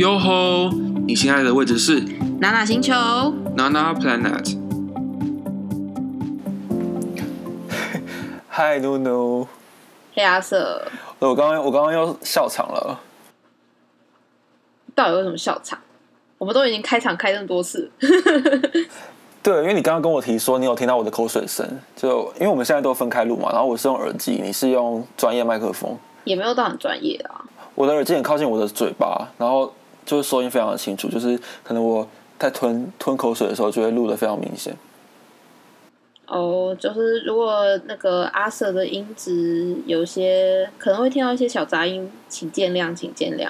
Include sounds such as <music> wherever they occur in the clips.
哟吼！你现在的位置是娜娜星球，Nana Planet。嗨，努努，黑阿瑟，我刚刚我刚刚又笑场了。到底为什么笑场？我们都已经开场开这么多次，<laughs> 对，因为你刚刚跟我提说你有听到我的口水声，就因为我们现在都分开录嘛，然后我是用耳机，你是用专业麦克风，也没有到很专业啊。我的耳机很靠近我的嘴巴，然后就是收音非常的清楚，就是可能我在吞吞口水的时候就会录的非常明显。哦，就是如果那个阿瑟的音质有些可能会听到一些小杂音，请见谅，请见谅。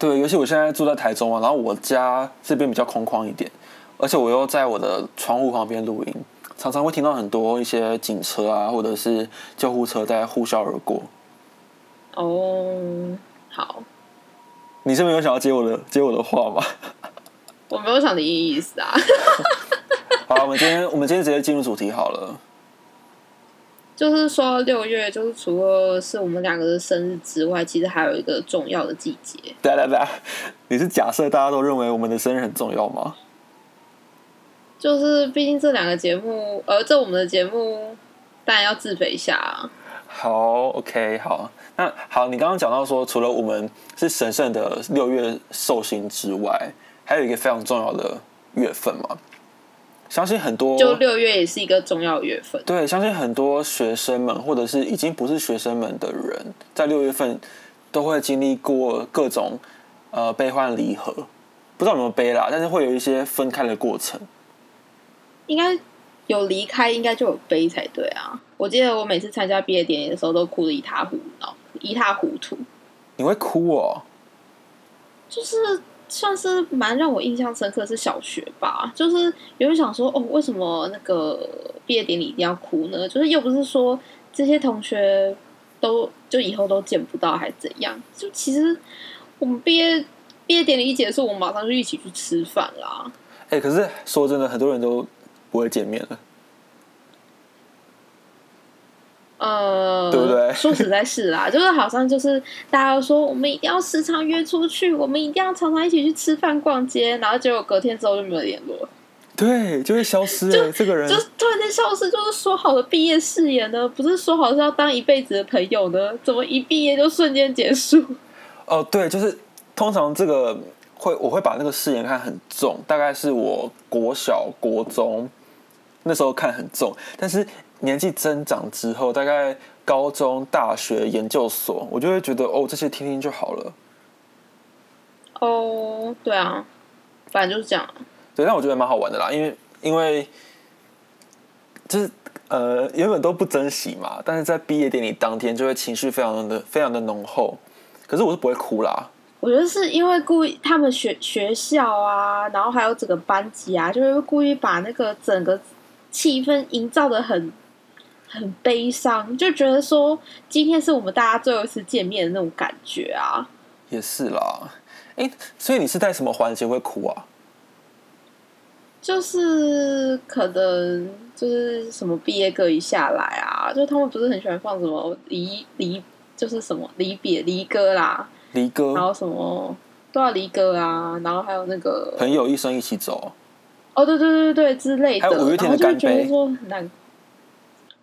对，尤其我现在住在台中啊，然后我家这边比较空旷一点，而且我又在我的窗户旁边录音，常常会听到很多一些警车啊，或者是救护车在呼啸而过。哦，好，你是没有想要接我的接我的话吗？我没有想的意思啊，<laughs> 好，我们今天我们今天直接进入主题好了。就是说六月，就是除了是我们两个的生日之外，其实还有一个重要的季节。对对对，你是假设大家都认为我们的生日很重要吗？就是毕竟这两个节目，呃，这我们的节目当然要自肥一下啊。好，OK，好，那好，你刚刚讲到说，除了我们是神圣的六月寿星之外，还有一个非常重要的月份嘛。相信很多就六月也是一个重要月份。对，相信很多学生们，或者是已经不是学生们的人，在六月份都会经历过各种呃悲欢离合，不知道有没有悲啦，但是会有一些分开的过程。应该有离开，应该就有悲才对啊！我记得我每次参加毕业典礼的时候，都哭得一塌糊涂，一塌糊涂，你会哭哦？就是算是蛮让我印象深刻，是小学吧。就是有人想说，哦，为什么那个毕业典礼一定要哭呢？就是又不是说这些同学都就以后都见不到，还怎样？就其实我们毕业毕业典礼一结束，我们马上就一起去吃饭啦。哎、可是说真的，很多人都不会见面了。呃，对不对 <laughs> 说实在是啦，就是好像就是大家都说我们一定要时常约出去，我们一定要常常一起去吃饭、逛街，然后结果隔天之后就没有联络，对，就会消失就、这个人就突然间消失。就是说好的毕业誓言呢，不是说好是要当一辈子的朋友呢，怎么一毕业就瞬间结束？哦，对，就是通常这个会我会把那个誓言看很重，大概是我国小、国中那时候看很重，但是年纪增长之后，大概高中、大学、研究所，我就会觉得哦，这些听听就好了。哦，对啊，反正就是这样。对，但我觉得蛮好玩的啦，因为因为就是呃原本都不珍惜嘛，但是在毕业典礼当天就会情绪非常的非常的浓厚，可是我是不会哭啦。我觉得是因为故意，他们学学校啊，然后还有整个班级啊，就会故意把那个整个气氛营造的很很悲伤，就觉得说今天是我们大家最后一次见面的那种感觉啊。也是啦，哎，所以你是在什么环节会哭啊？就是可能就是什么毕业歌一下来啊，就他们不是很喜欢放什么离离，就是什么离别离歌啦，离歌，然后什么都要离歌啊，然后还有那个朋友一生一起走。哦，对对对对对之类的，还有五月天的然后就会觉干杯得说很难，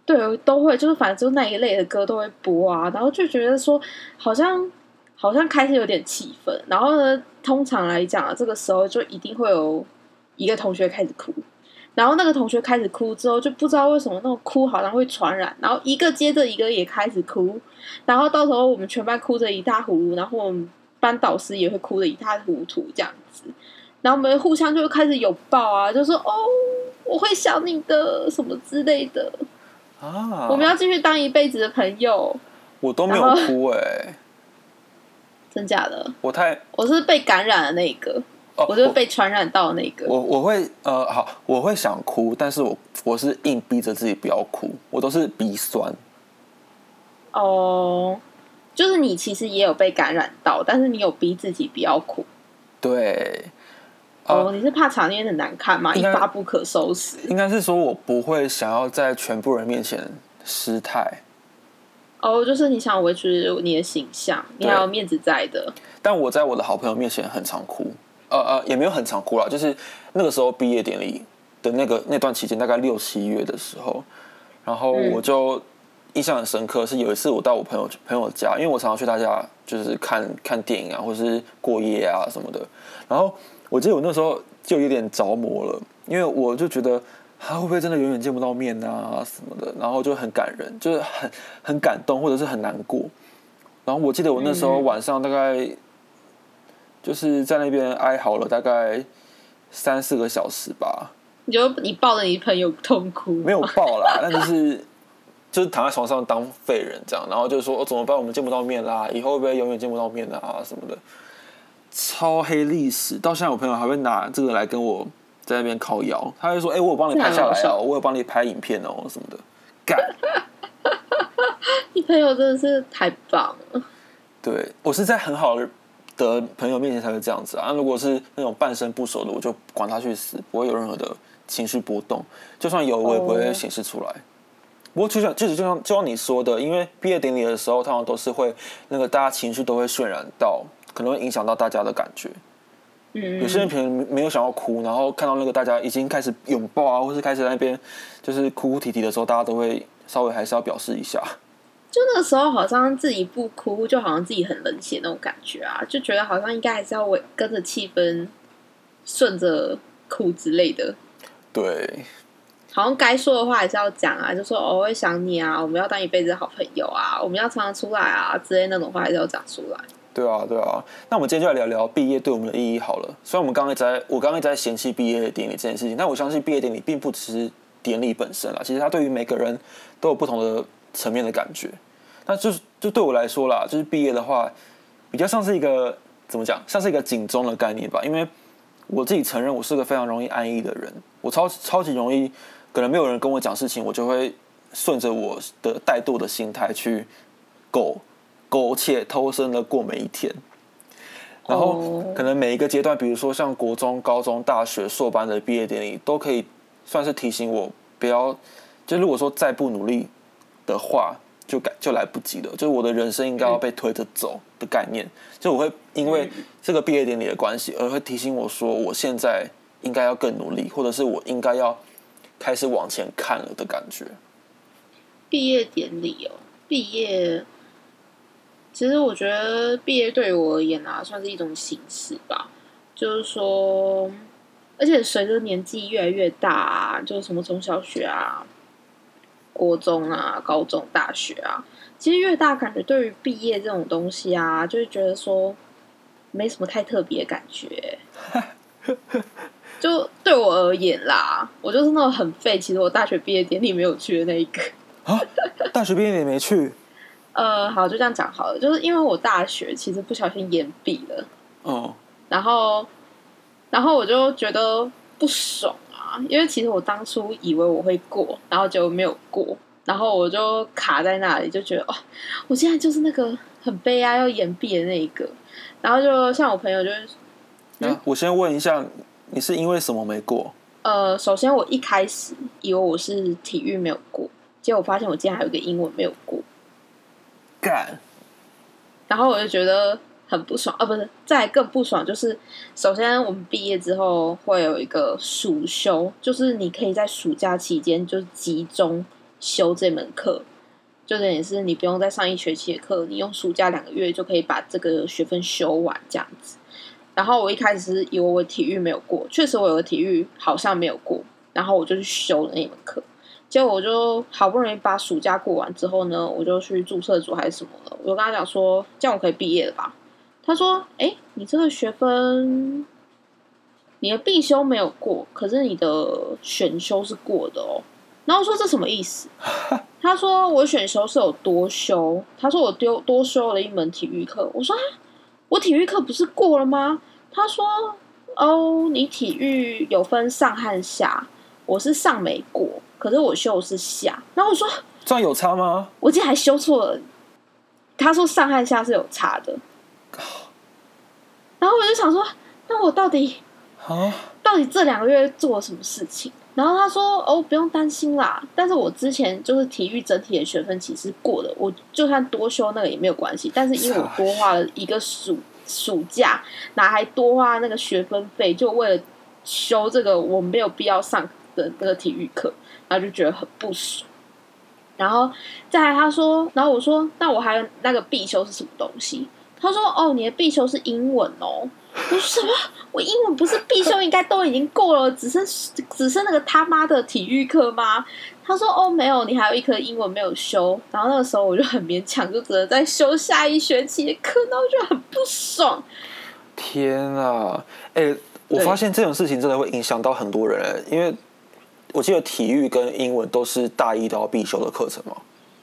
对，都会就是反正就那一类的歌都会播啊，然后就觉得说好像好像开始有点气氛，然后呢，通常来讲啊，这个时候就一定会有一个同学开始哭。然后那个同学开始哭之后，就不知道为什么那种哭好像会传染，然后一个接着一个也开始哭，然后到时候我们全班哭着一塌糊涂，然后我们班导师也会哭的一塌糊涂这样子。然后我们互相就会开始拥抱啊，就说哦，我会想你的什么之类的，啊，我们要继续当一辈子的朋友，我都没有哭哎、<laughs> 真假的？我太我是被感染的那一个，哦，我就是被传染到的那个。我我会呃好，我会想哭，但是我我是硬逼着自己不要哭，我都是鼻酸。哦，就是你其实也有被感染到，但是你有逼自己不要哭。对，哦，你是怕场面很难看吗？一发不可收拾。应该是说我不会想要在全部人面前失态。哦哦，就是你想维持你的形象，你还有面子在的。但我在我的好朋友面前很常哭，呃呃，也没有很常哭啦，就是那个时候毕业典礼的那个那段期间，大概六七月的时候，然后我就印象很深刻，是有一次我到我朋友朋友家，因为我常常去他家，就是看看电影啊，或者是过夜啊什么的。然后我记得我那时候就有点着魔了，因为我就觉得他会不会真的永远见不到面啊什么的，然后就很感人，就是很很感动，或者是很难过。然后我记得我那时候晚上大概就是在那边哀嚎了大概三四个小时吧，你就你抱着你朋友痛哭，没有抱啦，但就是就是躺在床上当废人这样，然后就说、哦、怎么办？我们见不到面啦，以后会不会永远见不到面啊什么的，超黑历史。到现在我朋友还会拿这个来跟我在那边靠腰，他会说：“哎、我有帮你拍下来这很好哦，<laughs> 我有帮你拍影片哦什么的。”干，你朋友真的是太棒了。对我是在很好的朋友面前才会这样子啊。如果是那种半生不熟的，我就管他去死，不会有任何的情绪波动。就算有，我也不会哦显示出来。不过就像就是就像就像你说的，因为毕业典礼的时候，通常都是会那个大家情绪都会渲染到，可能会影响到大家的感觉。嗯，有些人可能没有想要哭，然后看到那个大家已经开始拥抱啊，或是开始在那边就是哭哭啼啼的时候，大家都会稍微还是要表示一下。就那个时候好像自己不哭，就好像自己很冷血那种感觉啊，就觉得好像应该还是要为跟着气氛顺着哭之类的。对，好像该说的话还是要讲啊，就说哦我会想你啊，我们要当一辈子的好朋友啊，我们要常常出来啊之类那种话还是要讲出来。对啊，对啊。那我们今天就来聊聊毕业对我们的意义好了。虽然我们刚刚一直在，我刚刚一直在嫌弃毕业典礼这件事情，但我相信毕业典礼并不只是典礼本身啦，其实它对于每个人都有不同的层面的感觉。那就是就对我来说啦，就是毕业的话，比较像是一个怎么讲，像是一个警钟的概念吧。因为我自己承认我是个非常容易安逸的人，我超超级容易，可能没有人跟我讲事情，我就会顺着我的怠惰的心态去苟苟且偷生的过每一天。然后哦可能每一个阶段，比如说像国中、高中、大学、硕班的毕业典礼，都可以算是提醒我不要，就如果说再不努力的话，就改就来不及了。就是我的人生应该要被推着走的概念。就我会因为这个毕业典礼的关系，而会提醒我说，我现在应该要更努力，或者是我应该要开始往前看了的感觉。毕业典礼哦，毕业，其实我觉得毕业对于我而言啊，算是一种形式吧。就是说，而且随着年纪越来越大啊，就是什么从小学啊、国中啊、高中、大学啊，其实越大，感觉对于毕业这种东西啊，就是觉得说没什么太特别的感觉。<laughs> 就对我而言啦，我就是那种很废。其实我大学毕业典礼没有去的那一个。啊，大学毕业典礼没去，呃，好，就这样讲好了。就是因为我大学其实不小心延毕了，哦，然后，然后我就觉得不爽啊，因为其实我当初以为我会过，然后结果没有过，然后我就卡在那里，就觉得哦，我现在就是那个很悲哀要延毕的那一个。然后就像我朋友就是，那我先问一下，你是因为什么没过？呃，首先我一开始以为我是体育没有过，结果我发现我竟然还有一个英文没有过。干，然后我就觉得很不爽啊，不是，再更不爽就是，首先我们毕业之后会有一个暑修，就是你可以在暑假期间就集中修这门课，就等于是你不用再上一学期的课，你用暑假两个月就可以把这个学分修完这样子。然后我一开始是以为我体育没有过，确实我有个体育好像没有过，然后我就去修了那门课。结果我就好不容易把暑假过完之后呢，我就去注册组还是什么了，我就跟他讲说，这样我可以毕业了吧？他说，哎，你这个学分，你的必修没有过，可是你的选修是过的哦。然后说这什么意思？<laughs> 他说我选修是有多修，他说我丢多修了一门体育课。我说啊，我体育课不是过了吗？他说哦，你体育有分上和下，我是上没过，可是我修的是下。然后我说这样有差吗？我竟然还修错了，他说上和下是有差的。然后我就想说，那我到底啊，到底这两个月做了什么事情？然后他说：“哦，不用担心啦。但是我之前就是体育整体的学分其实过了，我就算多修那个也没有关系。但是因为我多花了一个暑暑假，哪还多花那个学分费，就为了修这个我没有必要上的那个体育课，然后就觉得很不爽。然后再来他说，然后我说，那我还有那个必修是什么东西？他说：哦，你的必修是英文哦。我说什么？我英文不是必修，应该都已经过了，只剩只剩那个他妈的体育课吗？他说：哦，没有，你还有一科英文没有修。然后那个时候我就很勉强，就只能再修下一学期的课，那我就很不爽。天啊！哎、我发现这种事情真的会影响到很多人、欸，因为我记得体育跟英文都是大一都要必修的课程嘛，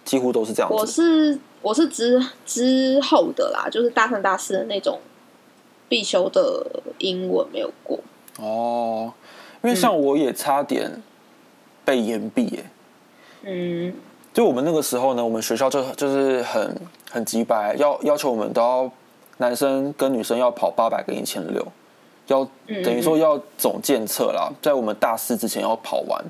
几乎都是这样我。是我是之之后的啦，就是大三大四的那种必修的英文没有过。哦，因为像我也差点被延毕耶、嗯，就我们那个时候呢，我们学校就就是很很急白，要要求我们都要男生跟女生要跑八百跟一千六，要嗯等于说要总建测啦，在我们大四之前要跑完，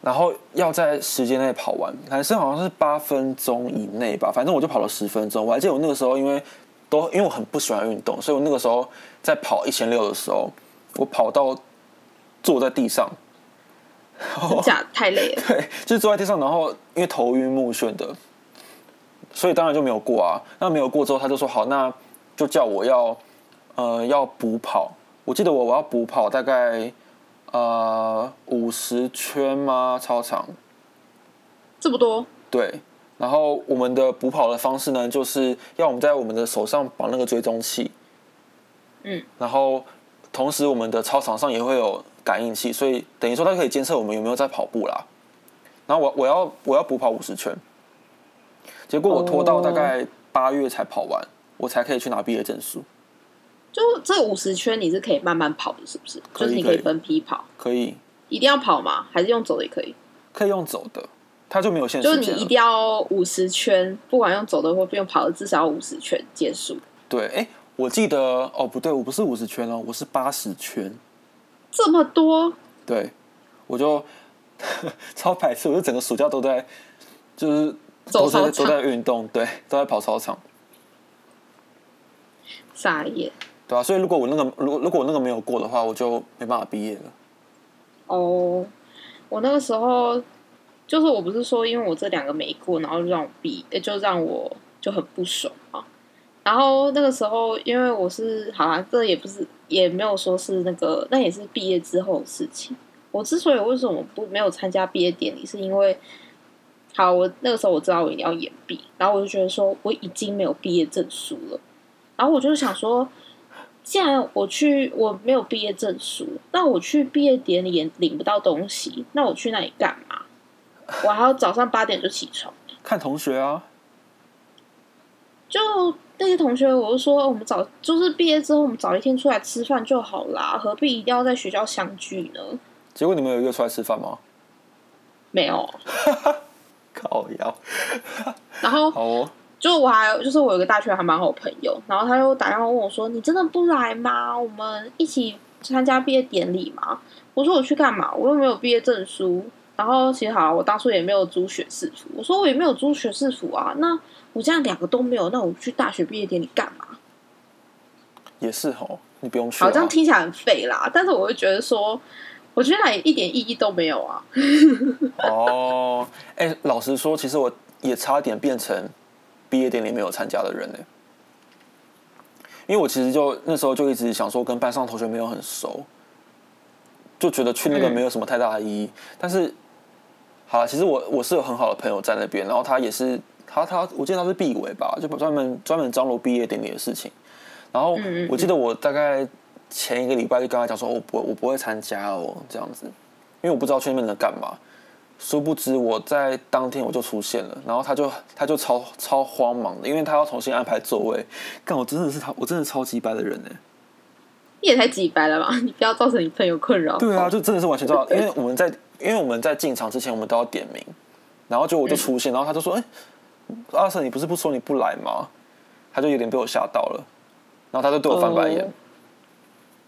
然后要在时间内跑完。男生好像是八分钟以内吧，反正我就跑了十分钟。我还记得我那个时候因为都因为我很不喜欢运动，所以我那个时候在跑一千六的时候，我跑到坐在地上。真假 <laughs> 太累了。对，<laughs> 就是坐在地上，然后因为头晕目眩的，所以当然就没有过啊。那没有过之后，他就说好，那就叫我要呃要补跑。我记得我我要补跑大概呃五十圈吗？操场这么多，对。然后我们的补跑的方式呢，就是要我们在我们的手上绑那个追踪器，嗯，然后同时我们的操场上也会有感应器，所以等于说它可以监测我们有没有在跑步啦。然后我我要我要补跑五十圈，结果我拖到大概八月才跑完，我才可以去拿毕业证书。就这五十圈你是可以慢慢跑的，是不是？就是你可以分批跑，可以一定要跑吗？还是用走的也可以？可以用走的，它就没有限就是。你一定要五十圈，不管用走的或不用跑的，至少要五十圈结束。对，哎，我记得哦，不对，我不是五十圈哦，我是八十圈。这么多，对，我就 <laughs> 超排斥，我就整个暑假都在，就是都在都在运动，对，都在跑操场，傻眼对啊，所以如果我那个如如果我那个没有过的话，我就没办法毕业了。哦！我那个时候就是我不是说，因为我这两个没过，然后就让我毕，也就让我就很不爽啊。然后那个时候，因为我是好像这也不是，也没有说是那个，那也是毕业之后的事情。我之所以为什么不没有参加毕业典礼，是因为好，我那个时候我知道我一定要延毕，然后我就觉得说我已经没有毕业证书了，然后我就想说，既然我去我没有毕业证书，那我去毕业典礼也领不到东西，那我去那里干嘛？我还要早上八点就起床。<laughs> 看同学啊，就那些同学，我就说我们早就是毕业之后，我们早一天出来吃饭就好啦，何必一定要在学校相聚呢？结果你们有约出来吃饭吗？没有。<laughs> 靠腰，然后好哦，就我还就是我有个大学还蛮好朋友，然后他就打电话问我说：“你真的不来吗？我们一起参加毕业典礼吗？”我说：“我去干嘛？我又没有毕业证书。”然后其实好，我当初也没有租学士服。我说我也没有租学士服啊，那我这样两个都没有，那我去大学毕业典礼干嘛？也是哦，你不用去、啊。好，这样听起来很废啦，但是我会觉得说，我觉得那也一点意义都没有啊。<laughs> 哦，哎、老实说，其实我也差点变成毕业典礼没有参加的人呢。因为我其实就那时候就一直想说，跟班上同学没有很熟，就觉得去那个嗯没有什么太大的意义。但是，好了，其实我我是有很好的朋友在那边，然后他也是他他，我记得他是毕委吧，就专门专门张罗毕业典礼的事情。然后我记得我大概前一个礼拜就跟他讲说，我不我不会参加哦，这样子，因为我不知道去那边能干嘛。殊不知我在当天我就出现了，然后他就他就超超慌忙的，因为他要重新安排座位。但，我真的是他，我真的超级白的人呢。你也太几白了吧！你不要造成你朋友困扰。对啊，就真的是完全知道，因为我们在因为我们在进场之前我们都要点名，然后就我就出现，然后他就说：“哎、阿瑟，你不是不说你不来吗？”他就有点被我吓到了，然后他就对我翻白眼。哦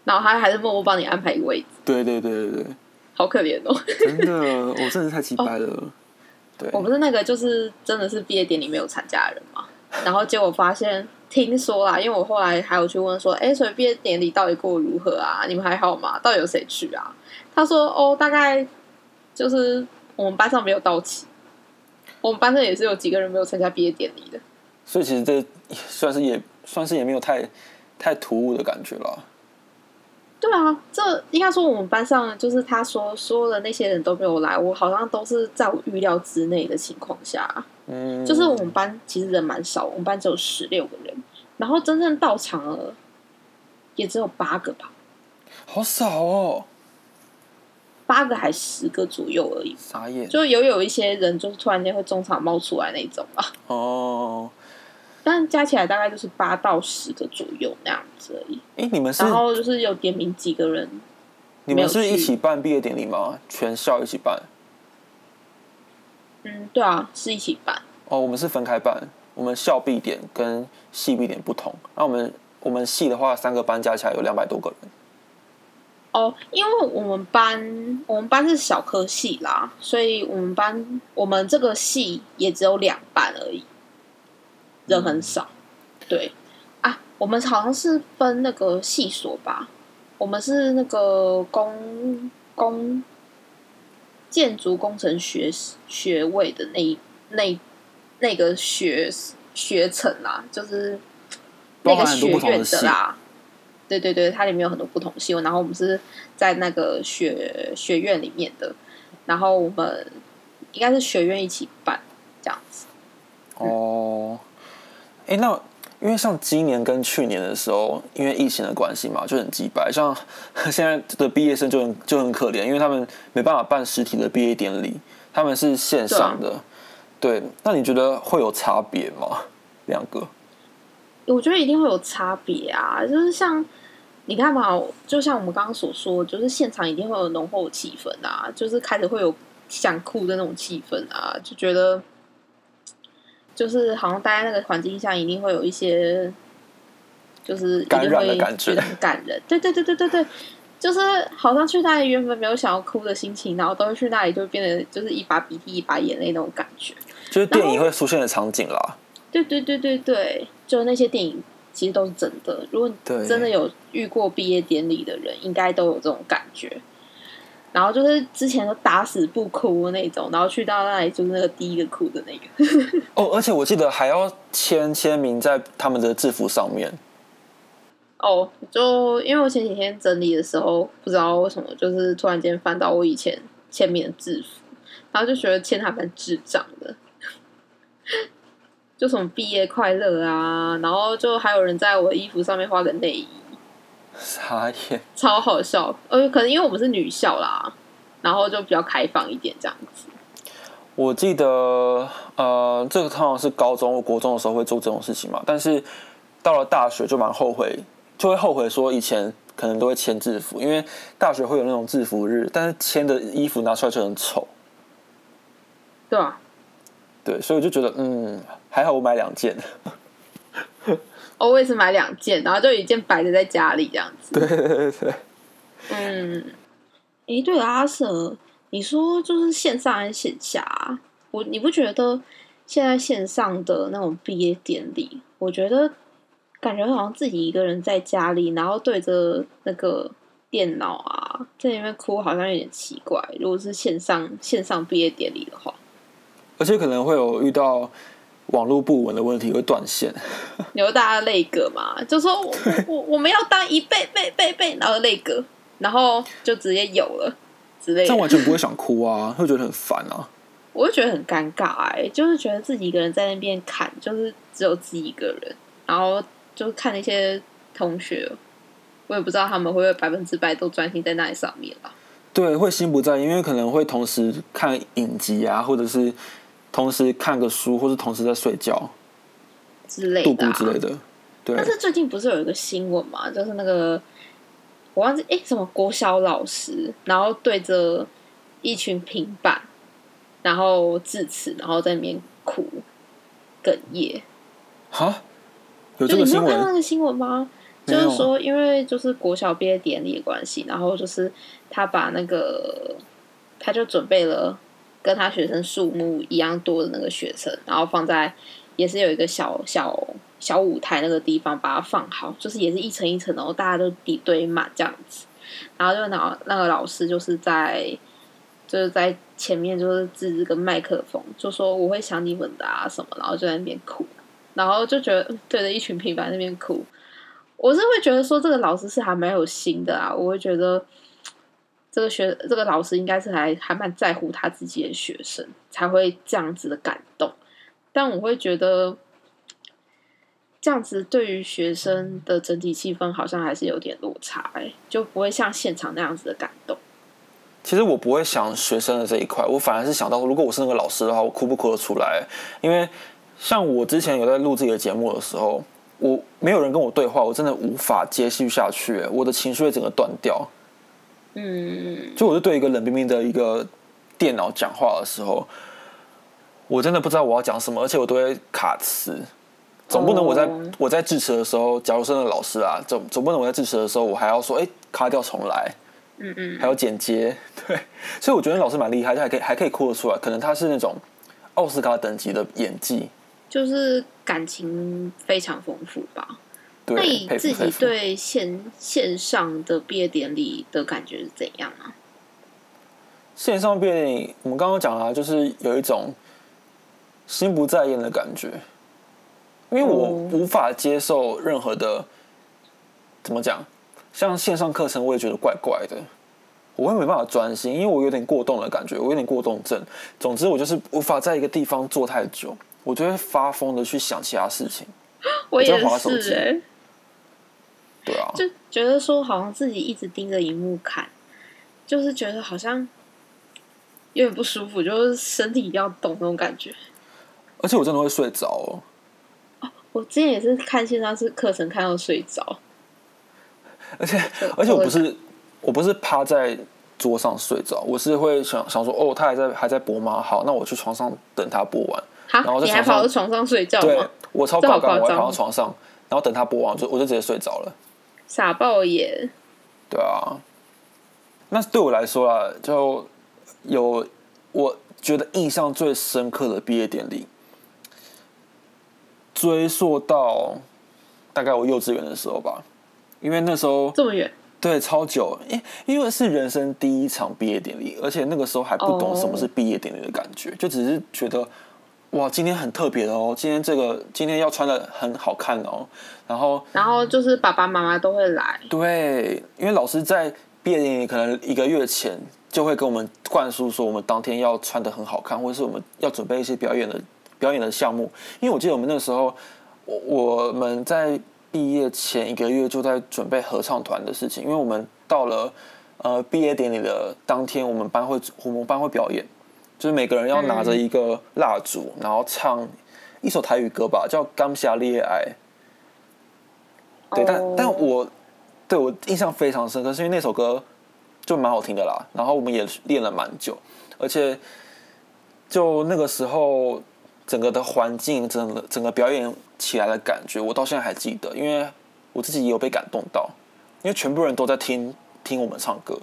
然后他还是默默帮你安排一个位置。对对对对对，好可怜哦。真的，我真的是太奇怪了。<laughs> 对，我不是那个，就是真的是毕业典礼没有参加的人嘛。然后结果发现，听说啦，因为我后来还有去问说，哎，所以毕业典礼到底过得如何啊？你们还好吗？到底有谁去啊？他说，哦，大概就是我们班上没有到齐，我们班上也是有几个人没有参加毕业典礼的。所以其实这算是也算是也没有太太突兀的感觉了。对啊，这应该说我们班上就是他说说的那些人都没有来，我好像都是在我预料之内的情况下。嗯，就是我们班其实人蛮少，我们班只有十六个人，然后真正到场了也只有八个吧，好少哦，八个还十个左右而已。傻眼。就有有一些人就是突然间会中场冒出来那种啊，哦，但加起来大概就是八到十个左右那样子而已。哎，你们是然后就是有点名几个人，你们是一起办毕业典礼吗？全校一起办？嗯，对啊，是一起办。哦，我们是分开办，我们校毕点跟系毕点不同。那我们我们系的话，三个班加起来有两百多个人。哦，因为我们班我们班是小科系啦，所以我们班我们这个系也只有两班而已，人很少。对啊，我们好像是分那个系所吧，我们是那个工工建筑工程学学位的那一那那个学学程啦，就是那个学院的啦。对对对，它里面有很多不同系，然后我们是在那个学学院里面的，然后我们应该是学院一起办这样子。哦，哎，那因为像今年跟去年的时候，因为疫情的关系嘛，就很鸡白。像 <laughs> 现在的毕业生就很就很可怜，因为他们没办法办实体的毕业典礼，他们是线上的。对，那你觉得会有差别吗？两个？我觉得一定会有差别啊，就是像你看嘛，就像我们刚刚所说，就是现场一定会有浓厚的气氛啊，就是开始会有想哭的那种气氛啊，就觉得就是好像待在那个环境下，一定会有一些就是一感定会染的感觉觉得很感人。对对对对对对，就是好像去那里原本没有想要哭的心情，然后都会去那里就变得就是一把鼻涕一把眼泪那种感觉。就是电影会出现的场景啦。对对对对对，就那些电影其实都是真的。如果你真的有遇过毕业典礼的人，应该都有这种感觉。然后就是之前都打死不哭的那种，然后去到那里就是那个第一个哭的那个。<laughs> 哦，而且我记得还要签签名在他们的制服上面。哦，就因为我前几天整理的时候，不知道为什么，就是突然间翻到我以前签名的制服，然后就觉得签还蛮智障的。就什么毕业快乐啊，然后就还有人在我的衣服上面画个内衣，傻眼。超好笑。呃，可能因为我们是女校啦，然后就比较开放一点这样子。我记得，呃，这个通常是高中或、国中的时候会做这种事情嘛，但是到了大学就蛮后悔，就会后悔说以前可能都会签制服，因为大学会有那种制服日，但是签的衣服拿出来就很丑，对啊，对，所以我就觉得，嗯，还好我买两件，哦我也是买两件，然后就一件摆着在家里这样子。对对对对，嗯，诶，对了，阿 Sir，你说就是线上还是线下啊？我你不觉得现在线上的那种毕业典礼，我觉得感觉好像自己一个人在家里，然后对着那个电脑啊，在里面哭，好像有点奇怪。如果是线上线上毕业典礼的话，而且可能会有遇到网络不稳的问题，会断线。<laughs> 有大家泪歌嘛，就说我我我们要当一倍倍倍倍，然后泪歌，然后就直接有了之类的这。完全不会想哭啊，会觉得很烦啊。我就觉得很尴尬哎、就是觉得自己一个人在那边看，就是只有自己一个人，然后就看那些同学，我也不知道他们会不会百分之百都专心在那里上面了。对，会心不在，因为可能会同时看影集啊，或者是同时看个书，或是同时在睡觉、之类的、啊、孤之类的。对但，是最近不是有一个新闻嘛，就是那个我忘记哎、什么国小老师，然后对着一群平板，然后致辞，然后在那边哭哽咽。哈，有就你没这个新闻有看到那个新闻吗？就是说，因为就是国小毕业典礼的关系，然后就是他把那个，他就准备了跟他学生数目一样多的那个学生，然后放在也是有一个小小小舞台那个地方把它放好，就是也是一层一层，然后大家都抵堆满这样子，然后就那那个老师就是在就是在前面就是指着个麦克风，就说我会想你们的啊什么，然后就在那边哭，然后就觉得对着一群平凡那边哭。我是会觉得说这个老师是还蛮有心的啊，我会觉得这个学这个老师应该是还还蛮在乎他自己的学生，才会这样子的感动。但我会觉得这样子对于学生的整体气氛好像还是有点落差、欸，就不会像现场那样子的感动。其实我不会想学生的这一块，我反而是想到，如果我是那个老师的话，我哭不哭得出来？因为像我之前有在录自己的节目的时候，我没有人跟我对话，我真的无法接续下去，我的情绪会整个断掉。嗯，就我就对一个冷冰冰的一个电脑讲话的时候，我真的不知道我要讲什么，而且我都会卡词。总不能我在、哦我在致辞的时候，假如是那个老师啊，总总不能我在致辞的时候，我还要说，哎、卡掉重来，嗯嗯，还有剪接，对，所以我觉得老师蛮厉害，他还可以还可以哭得出来，可能他是那种奥斯卡等级的演技，就是感情非常丰富吧。那，你自己。对线线上的毕业典礼的感觉是怎样啊？线上毕业典礼，我们刚刚讲了啊，就是有一种心不在焉的感觉，因为我哦无法接受任何的，怎么讲，像线上课程，我也觉得怪怪的，我会没办法专心，因为我有点过动的感觉，我有点过动症。总之，我就是无法在一个地方坐太久，我就会发疯的去想其他事情。我也在滑手机就觉得说好像自己一直盯着荧幕看，就是觉得好像有点不舒服，就是身体要动那种感觉。而且我真的会睡着哦。我之前也是看线上是课程看到睡着，而且而且我我不是我不是趴在桌上睡着，我是会想想说，哦，他还在还在播吗？好，那我去床上等他播完。哈然后，在你还跑到床上睡觉对？我超这好高干，我跑到床上，然后等他播完，我就我就直接睡着了。傻爆眼！对啊，那对我来说啊，就有我觉得印象最深刻的毕业典礼，追溯到大概我幼稚园的时候吧，因为那时候这么远，对，超久，因因为是人生第一场毕业典礼，而且那个时候还不懂哦什么是毕业典礼的感觉就只是觉得哇，今天很特别的哦，今天这个今天要穿的很好看哦，然后然后就是爸爸妈妈都会来，对，因为老师在毕业典礼可能一个月前就会跟我们灌输说，我们当天要穿的很好看，或者是我们要准备一些表演的表演的项目。因为我记得我们那时候，我我们在毕业前一个月就在准备合唱团的事情，因为我们到了呃毕业典礼的当天，我们班会我们班会表演，就是每个人要拿着一个蜡烛，然后唱一首台语歌吧，叫《刚下恋爱》。对，但哦但我对我印象非常深刻，是因为那首歌就蛮好听的啦。然后我们也练了蛮久，而且就那个时候整个的环境，整个整个表演起来的感觉，我到现在还记得，因为我自己也有被感动到，因为全部人都在听听我们唱歌，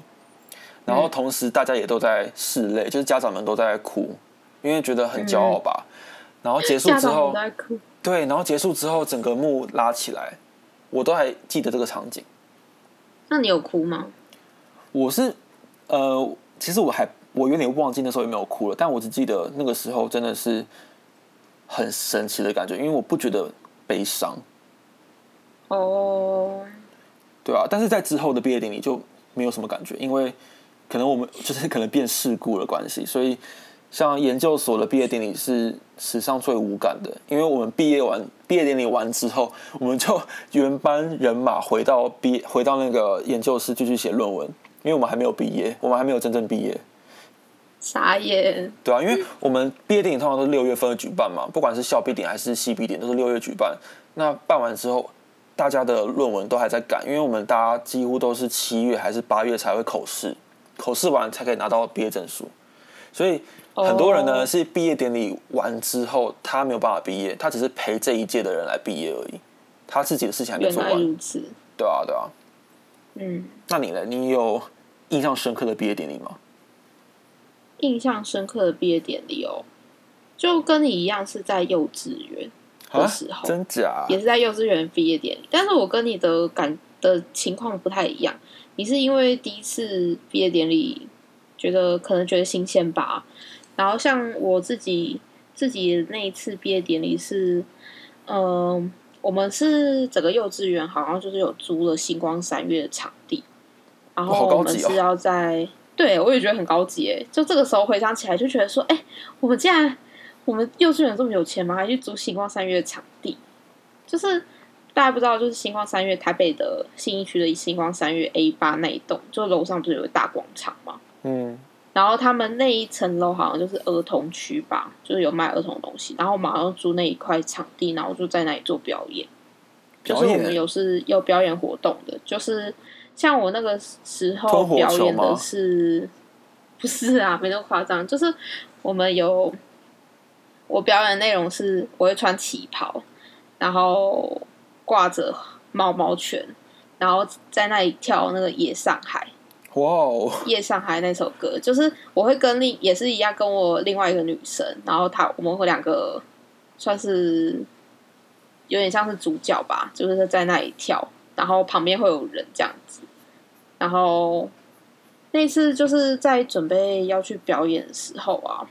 然后同时大家也都在拭泪，就是家长们都在哭，因为觉得很骄傲吧。然后结束之后。对，然后结束之后，整个幕拉起来，我都还记得这个场景。那你有哭吗？我是呃，其实我还我有点忘记那时候有没有哭了，但我只记得那个时候真的是很神奇的感觉，因为我不觉得悲伤，哦，对啊，但是在之后的毕业典礼就没有什么感觉，因为可能我们就是可能变世故的关系，所以像研究所的毕业典礼是史上最无感的，因为我们毕业完毕业典礼完之后，我们就原班人马回到毕回到那个研究室继续写论文，因为我们还没有毕业，我们还没有真正毕业。傻眼。对啊，因为我们毕业典礼通常都是六月份的举办嘛，不管是校毕典还是系毕典，都是六月举办。那办完之后，大家的论文都还在赶，因为我们大家几乎都是七月还是八月才会口试，口试完才可以拿到毕业证书。所以很多人呢、哦是毕业典礼完之后，他没有办法毕业，他只是陪这一届的人来毕业而已，他自己的事情还没原做完。如此。对啊，对啊。嗯，那你呢？你有印象深刻的毕业典礼吗？印象深刻的毕业典礼哦，就跟你一样是在幼稚园啊的时候，真假？也是在幼稚园毕业典礼，但是我跟你的感的情况不太一样。你是因为第一次毕业典礼，觉得可能觉得新鲜吧，然后像我自己自己那一次毕业典礼是，嗯、我们是整个幼稚园好像就是有租了星光三月的场地，然后我们是要在，对我也觉得很高级诶，就这个时候回想起来就觉得说，哎、我们竟然我们幼稚园这么有钱吗？还去租星光三月的场地？就是大家不知道，就是星光三月台北的信义区的星光三月 A 八那一栋，就楼上不是有个大广场吗？嗯，然后他们那一层楼好像就是儿童区吧，就是有卖儿童的东西。然后我们好像租那一块场地，然后就在那里做表演。就是我们有是有表演活动的，就是像我那个时候表演的是，不是啊，没那么夸张，就是我们有我表演的内容是我会穿旗袍，然后挂着毛毛拳，然后在那里跳那个夜上海。哇哦，夜上海那首歌，就是我会跟另也是一样，跟我另外一个女生，然后她我们会两个算是有点像是主角吧，就是在那里跳，然后旁边会有人这样子，然后那次就是在准备要去表演的时候啊，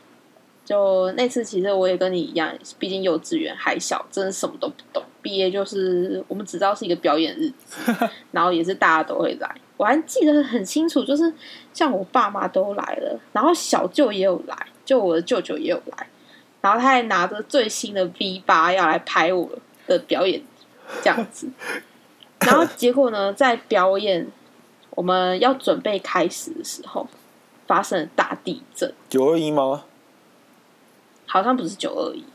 就那次其实我也跟你一样，毕竟幼稚园还小，真的什么都不懂，毕业就是我们只知道是一个表演日子，<laughs> 然后也是大家都会来。我还记得很清楚，就是像我爸妈都来了，然后小舅也有来，就我的舅舅也有来，然后他还拿着最新的 V 八要来拍我的表演，这样子。<laughs> 然后结果呢，在表演我们要准备开始的时候，发生了大地震，九二一吗？好像不是九二一。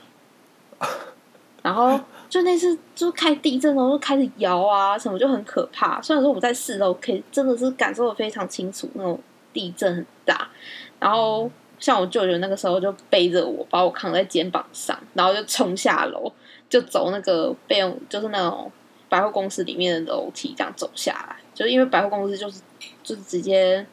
然后就那次就开地震，然后就开始摇啊什么，就很可怕。虽然说我在四楼，可以真的是感受的非常清楚，那种地震很大。然后像我舅舅那个时候就背着我，把我扛在肩膀上，然后就冲下楼，就走那个备用，就是那种百货公司里面的楼梯，这样走下来。就因为百货公司就是就是直接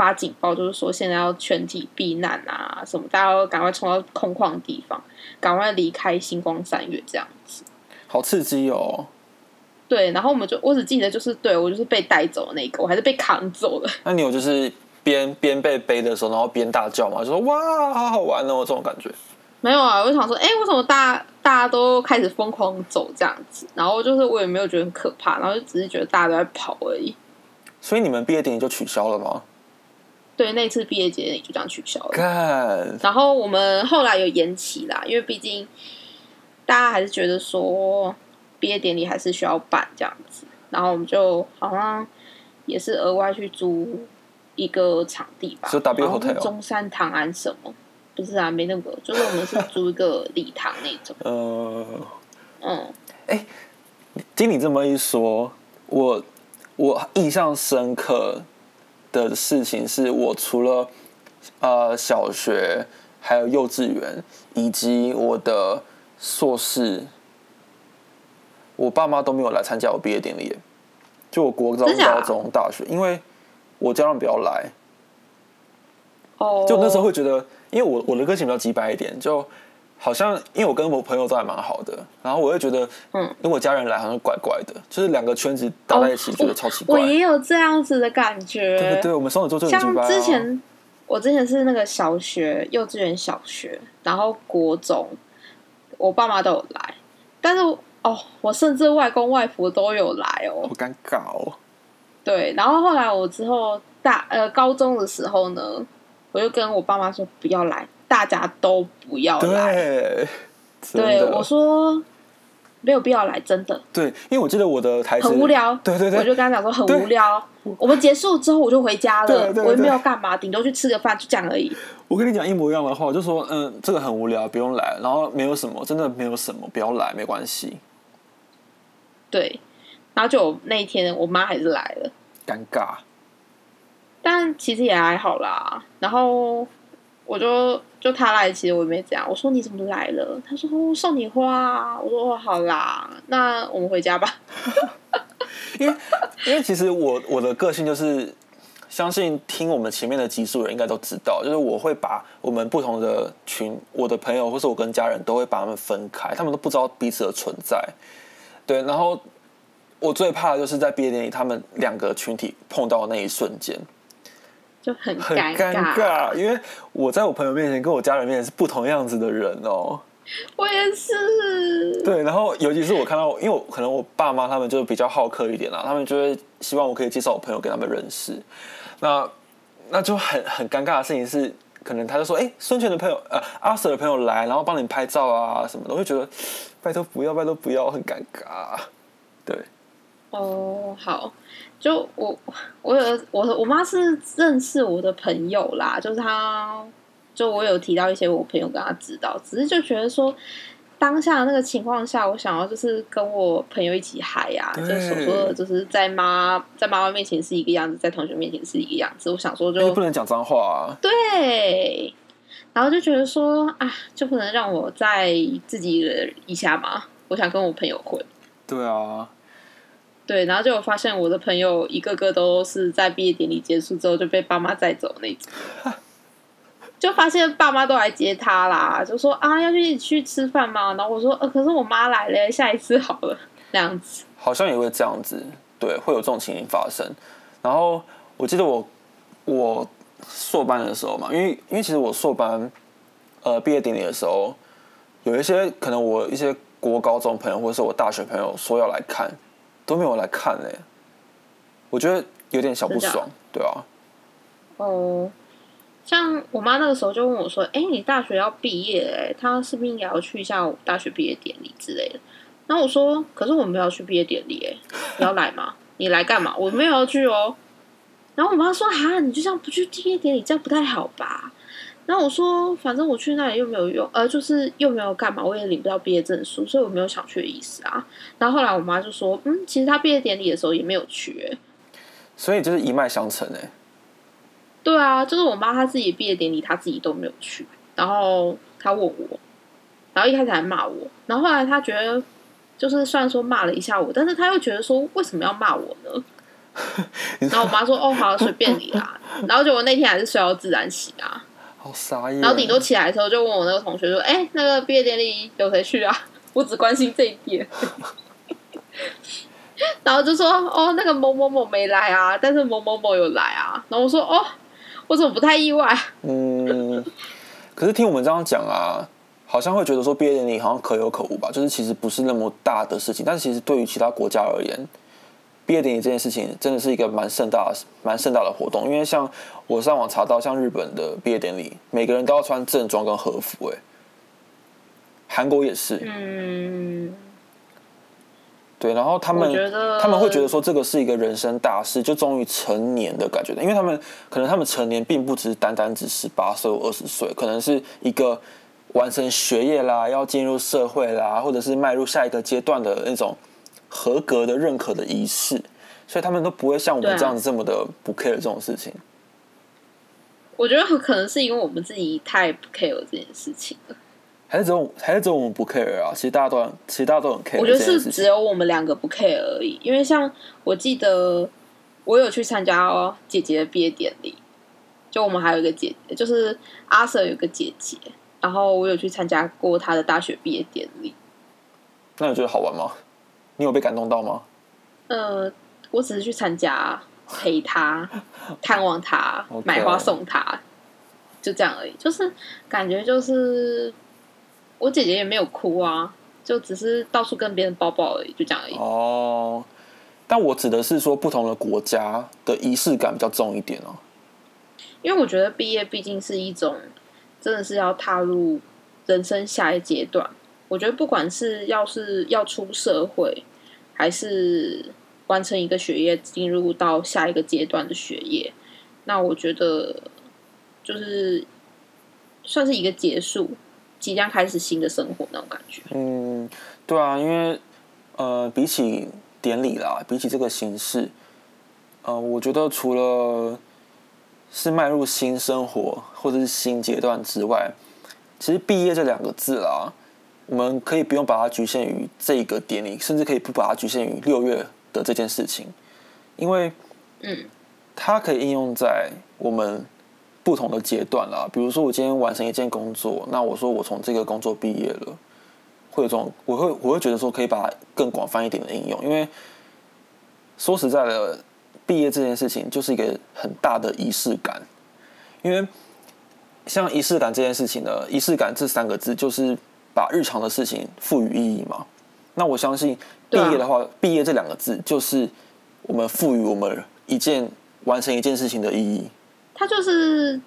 发警报，就是说现在要全体避难啊，什么大家要赶快冲到空旷地方，赶快离开星光三月这样子。好刺激哦！对，然后我们就我只记得就是对我就是被带走的那个，我还是被扛走了。<laughs> 那你有就是边边被背的时候，然后边大叫吗？就说哇，好好玩哦，这种感觉。没有啊，我就想说，哎、为什么大家大家都开始疯狂走这样子？然后就是我也没有觉得很可怕，然后就只是觉得大家都在跑而已。所以你们毕业典礼就取消了吗？对，那次毕业典礼就这样取消了。看，然后我们后来有延期啦，因为毕竟大家还是觉得说毕业典礼还是需要办这样子，然后我们就好像也是额外去租一个场地吧，是 W 好像是 Hotel 中山堂安什么，不是啊，没那个，就是我们是 <laughs> 租一个礼堂那种，呃，嗯，哎听你这么一说，我我印象深刻的事情是我除了呃小学，还有幼稚园，以及我的硕士，我爸妈都没有来参加我毕业典礼。就我国中、高中、大学，因为我家人不要来，哦，就那时候会觉得，因为我我的个性比较直白一点，就好像因为我跟我朋友都还蛮好的，然后我又觉得，嗯，如果家人来好像怪怪的，就是两个圈子搭在一起，觉得超奇怪。我也有这样子的感觉，对对对，我们双子座就很像之前，我之前是那个小学、幼稚园、小学，然后国中，我爸妈都有来，但是哦，我甚至外公外婆都有来哦好。尴尬哦。对，然后后来我之后大呃高中的时候呢，我就跟我爸妈说不要来，大家都不要来。对，对，我说没有必要来，真的对，因为我记得我的台词很无聊。对对对，我就跟他讲说很对无聊。我们结束之后我就回家了，对对我也没有干嘛，顶多去吃个饭，就这样而已。我跟你讲一模一样的话，我就说嗯，这个很无聊，不用来，然后没有什么，真的没有什么，不要来，没关系。对，然后就那一天，我妈还是来了，尴尬，但其实也还好啦。然后我就就他来，其实我也没怎样。我说你怎么来了？他说、送你花。我说哦好啦，那我们回家吧。<laughs> 因为因为其实我我的个性就是，相信听我们前面的集数人应该都知道，就是我会把我们不同的群，我的朋友或是我跟家人都会把他们分开，他们都不知道彼此的存在。对，然后我最怕的就是在毕业典礼，他们两个群体碰到的那一瞬间，就很很尴尴尬，因为我在我朋友面前跟我家人面前是不同样子的人哦。<laughs> 我也是，对，然后尤其是我看到，因为我可能我爸妈他们就比较好客一点啦，他们就会希望我可以介绍我朋友给他们认识。那那就很很尴尬的事情是，可能他就说：“哎、孙权的朋友，呃，阿 Sir 的朋友来，然后帮你拍照啊什么的。”我就觉得，拜托不要，拜托不要，很尴尬。对，哦，好，就我我有我我妈是认识我的朋友啦，就是她，就我有提到一些我朋友跟她知道，只是就觉得说。当下那个情况下，我想要就是跟我朋友一起嗨呀、就对所说的，就是在妈在妈妈面前是一个样子，在同学面前是一个样子。我想说就不能讲脏话、啊。对，然后就觉得说啊，就不能让我再自己忍一下嘛？我想跟我朋友混。对啊，对，然后就有发现我的朋友一个个都是在毕业典礼结束之后就被爸妈载走那种，<laughs> 就发现爸妈都来接他啦，就说啊要去一起去吃饭吗？然后我说呃，可是我妈来了，下一次好了，那样子。好像也会这样子，对，会有这种情形发生。然后我记得我我硕班的时候嘛，因为因为其实我硕班呃毕业典礼的时候，有一些可能我一些国高中朋友或者是我大学朋友说要来看，都没有来看嘞、我觉得有点小不爽，对啊，哦，像我妈那个时候就问我说：“哎、你大学要毕业哎、她是不是应该要去一下大学毕业典礼之类的？”然后我说：“可是我们要去毕业典礼哎、<laughs> 你要来吗？你来干嘛？我没有要去哦。”然后我妈说：“哈，你就这样不去毕业典礼，这样不太好吧？”然后我说：“反正我去那里又没有用，呃，就是又没有干嘛，我也领不到毕业证书，所以我没有想去的意思啊。”然后后来我妈就说：“嗯，其实她毕业典礼的时候也没有去哎、所以就是一脉相承哎、对啊，就是我妈她自己毕业典礼，她自己都没有去，然后她问我，然后一开始还骂我，然后后来她觉得，就是虽然说骂了一下我，但是她又觉得说为什么要骂我呢？<laughs> 然后我妈说哦好随便你啦，<laughs> 然后结果那天还是睡到自然醒啊，好傻眼。然后顶多起来的时候就问我那个同学说，哎、那个毕业典礼有谁去啊？<laughs> 我只关心这一点。然后就说哦，那个某某某没来啊，但是某某某有来啊。然后我说哦，我怎么不太意外？<laughs> 嗯，可是听我们这样讲啊，好像会觉得说毕业典礼好像可有可无吧，就是其实不是那么大的事情，但是其实对于其他国家而言，毕业典礼这件事情真的是一个蛮盛大的、蛮盛大的活动。因为像我上网查到，像日本的毕业典礼，每个人都要穿正装跟和服、欸，韩国也是，嗯，对，然后他们他们会觉得说这个是一个人生大事，就终于成年的感觉的，因为他们可能他们成年并不只是单单只十八岁或二十岁，可能是一个完成学业啦，要进入社会啦，或者是迈入下一个阶段的那种合格的认可的仪式，所以他们都不会像我们这样子这么的不 care 这种事情。我觉得很可能是因为我们自己太不 care 这件事情了。还是只有还是只有我们不 care 啊？其实大家都很其实大家都很 care 我觉得。是只有我们两个不 care 而已。因为像我记得我有去参加哦姐姐的毕业典礼，就我们还有一个姐姐，就是阿 Sir 有个姐姐，然后我有去参加过她的大学毕业典礼。那你觉得好玩吗？你有被感动到吗？呃，我只是去参加，陪他，<laughs> 探望他买花送他，就这样而已。就是感觉就是我姐姐也没有哭啊，就只是到处跟别人抱抱而已，就这样而已。哦，但我指的是说不同的国家的仪式感比较重一点哦。因为我觉得毕业毕竟是一种，真的是要踏入人生下一阶段。我觉得不管是要是要出社会，还是完成一个学业，进入到下一个阶段的学业，那我觉得就是算是一个结束，即将开始新的生活那种感觉。嗯，对啊，因为呃，比起典礼啦，比起这个形式，呃，我觉得除了是迈入新生活或者是新阶段之外，其实毕业这两个字啦，我们可以不用把它局限于这个典礼，甚至可以不把它局限于六月的这件事情，因为嗯，它可以应用在我们不同的阶段啦。比如说，我今天完成一件工作，那我说我从这个工作毕业了，会有这种，我会我会觉得说可以把它更广泛一点的应用，因为说实在的，毕业这件事情就是一个很大的仪式感，因为像仪式感这件事情呢，仪式感这三个字就是把日常的事情赋予意义嘛。那我相信毕业的话，毕业这两个字就是我们赋予我们一件完成一件事情的意义。它就是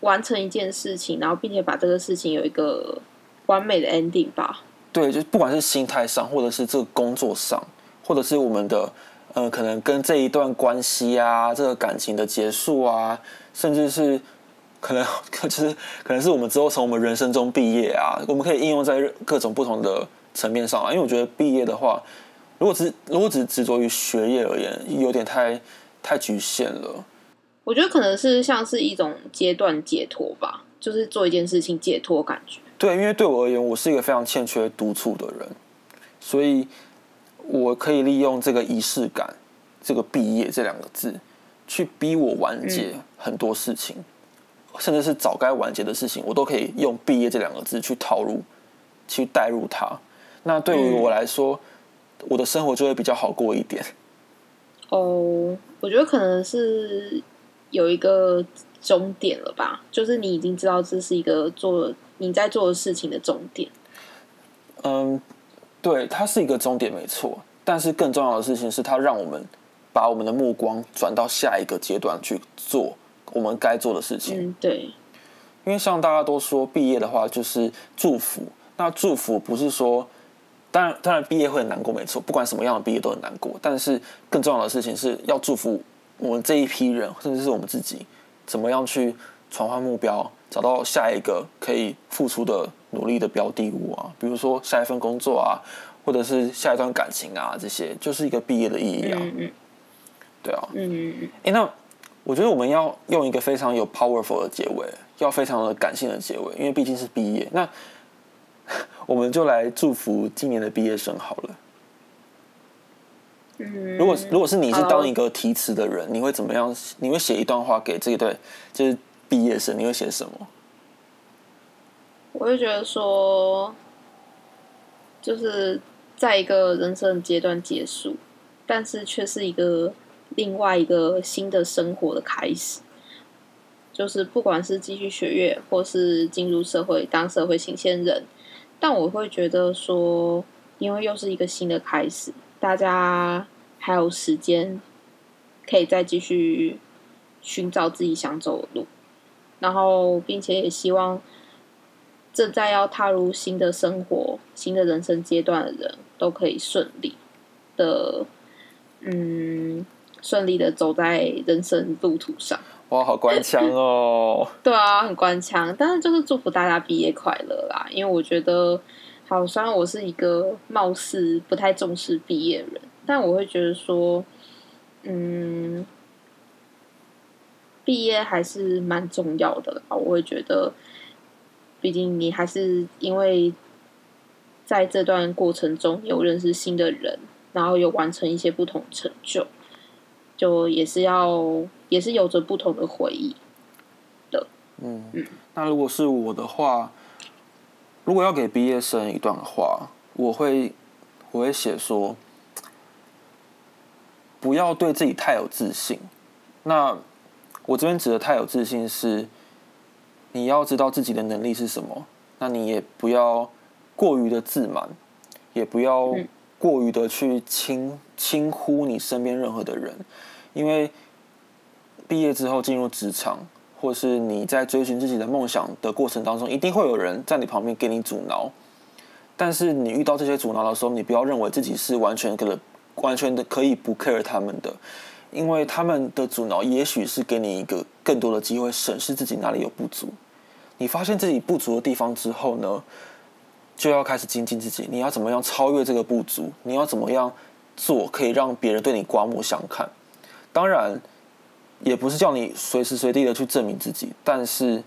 完成一件事情，然后并且把这个事情有一个完美的 ending 吧。对，就不管是心态上，或者是这个工作上，或者是我们的呃，可能跟这一段关系啊，这个感情的结束啊，甚至是 <laughs> 可能就是可能是我们之后从我们人生中毕业啊，我们可以应用在各种不同的层面上啊。因为我觉得毕业的话，如果只如果只执着于学业而言，有点太太局限了。我觉得可能是像是一种阶段解脱吧，就是做一件事情解脱感觉。对，因为对我而言，我是一个非常欠缺督促的人，所以我可以利用这个仪式感，这个毕业这两个字，去逼我完结很多事情，甚至是早该完结的事情，我都可以用毕业这两个字去套入，去带入它。那对于我来说，我的生活就会比较好过一点。哦，我觉得可能是有一个终点了吧，就是你已经知道这是一个做你在做的事情的终点。嗯，对，它是一个终点没错，但是更重要的事情是，它让我们把我们的目光转到下一个阶段去做我们该做的事情。嗯，对，因为像大家都说，毕业的话就是祝福。那祝福不是说，当然，当然毕业会很难过，没错，不管什么样的毕业都很难过。但是更重要的事情是要祝福我们这一批人，甚至是我们自己，怎么样去传唤目标，找到下一个可以付出的努力的标的物啊，比如说下一份工作啊，或者是下一段感情啊，这些就是一个毕业的意义啊。嗯嗯对啊，嗯嗯嗯，哎，那我觉得我们要用一个非常有 powerful 的结尾，要非常的感性的结尾，因为毕竟是毕业。那 <laughs> 我们就来祝福今年的毕业生好了。嗯如果如果是你是好当一个题词的人，你会怎么样？你会写一段话给这一对就是毕业生，你会写什么？我就觉得说，就是在一个人生的阶段结束，但是却是一个另外一个新的生活的开始。就是不管是继续学业，或是进入社会当社会新鲜人，但我会觉得说，因为又是一个新的开始，大家还有时间可以再继续寻找自己想走的路，然后并且也希望正在要踏入新的生活、新的人生阶段的人都可以顺利的，嗯，顺利的走在人生路途上。哇，好官腔哦！<laughs> 对啊，很官腔，但是就是祝福大家毕业快乐啦。因为我觉得，好，虽然我是一个貌似不太重视毕业的人，但我会觉得说，嗯，毕业还是蛮重要的啦。我会觉得，毕竟你还是因为在这段过程中有认识新的人，然后有完成一些不同成就，就也是要也是有着不同的回忆的。嗯，那如果是我的话，如果要给毕业生一段话，我会我会写说，不要对自己太有自信。那我这边指的太有自信是，你要知道自己的能力是什么，那你也不要过于的自满，也不要嗯过于的去轻轻忽你身边任何的人，因为毕业之后进入职场，或是你在追寻自己的梦想的过程当中，一定会有人在你旁边给你阻挠。但是你遇到这些阻挠的时候，你不要认为自己是完全的、完全的可以不 care 他们的，因为他们的阻挠也许是给你一个更多的机会审视自己哪里有不足。你发现自己不足的地方之后呢，就要开始精进自己。你要怎么样超越这个不足？你要怎么样做可以让别人对你刮目相看？当然，也不是叫你随时随地的去证明自己，但是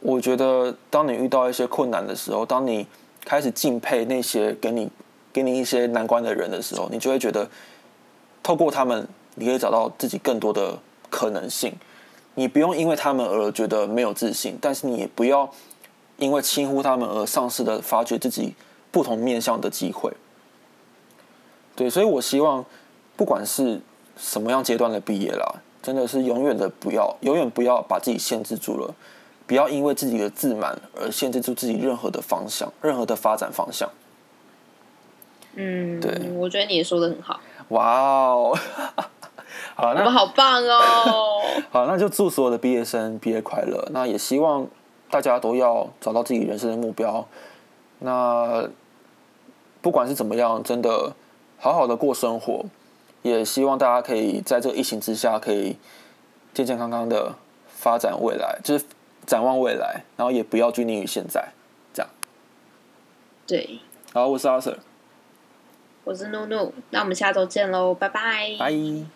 我觉得，当你遇到一些困难的时候，当你开始敬佩那些给你给你一些难关的人的时候，你就会觉得透过他们，你可以找到自己更多的可能性。你不用因为他们而觉得没有自信，但是你也不要因为轻忽他们而丧失的发掘自己不同面向的机会。对，所以我希望，不管是什么样阶段的毕业啦，真的是永远的不要，永远不要把自己限制住了，不要因为自己的自满而限制住自己任何的方向，任何的发展方向。嗯，对我觉得你也说的很好，哇哦！<laughs> 好，那我们好棒哦！<laughs> 好，那就祝所有的毕业生毕业快乐。那也希望大家都要找到自己人生的目标。那不管是怎么样，真的好好的过生活。也希望大家可以在这个疫情之下，可以健健康康的发展未来，就是展望未来，然后也不要拘泥于现在。这样，对，好，我是阿 Sir，我是怒怒，那我们下周见喽，拜拜。拜。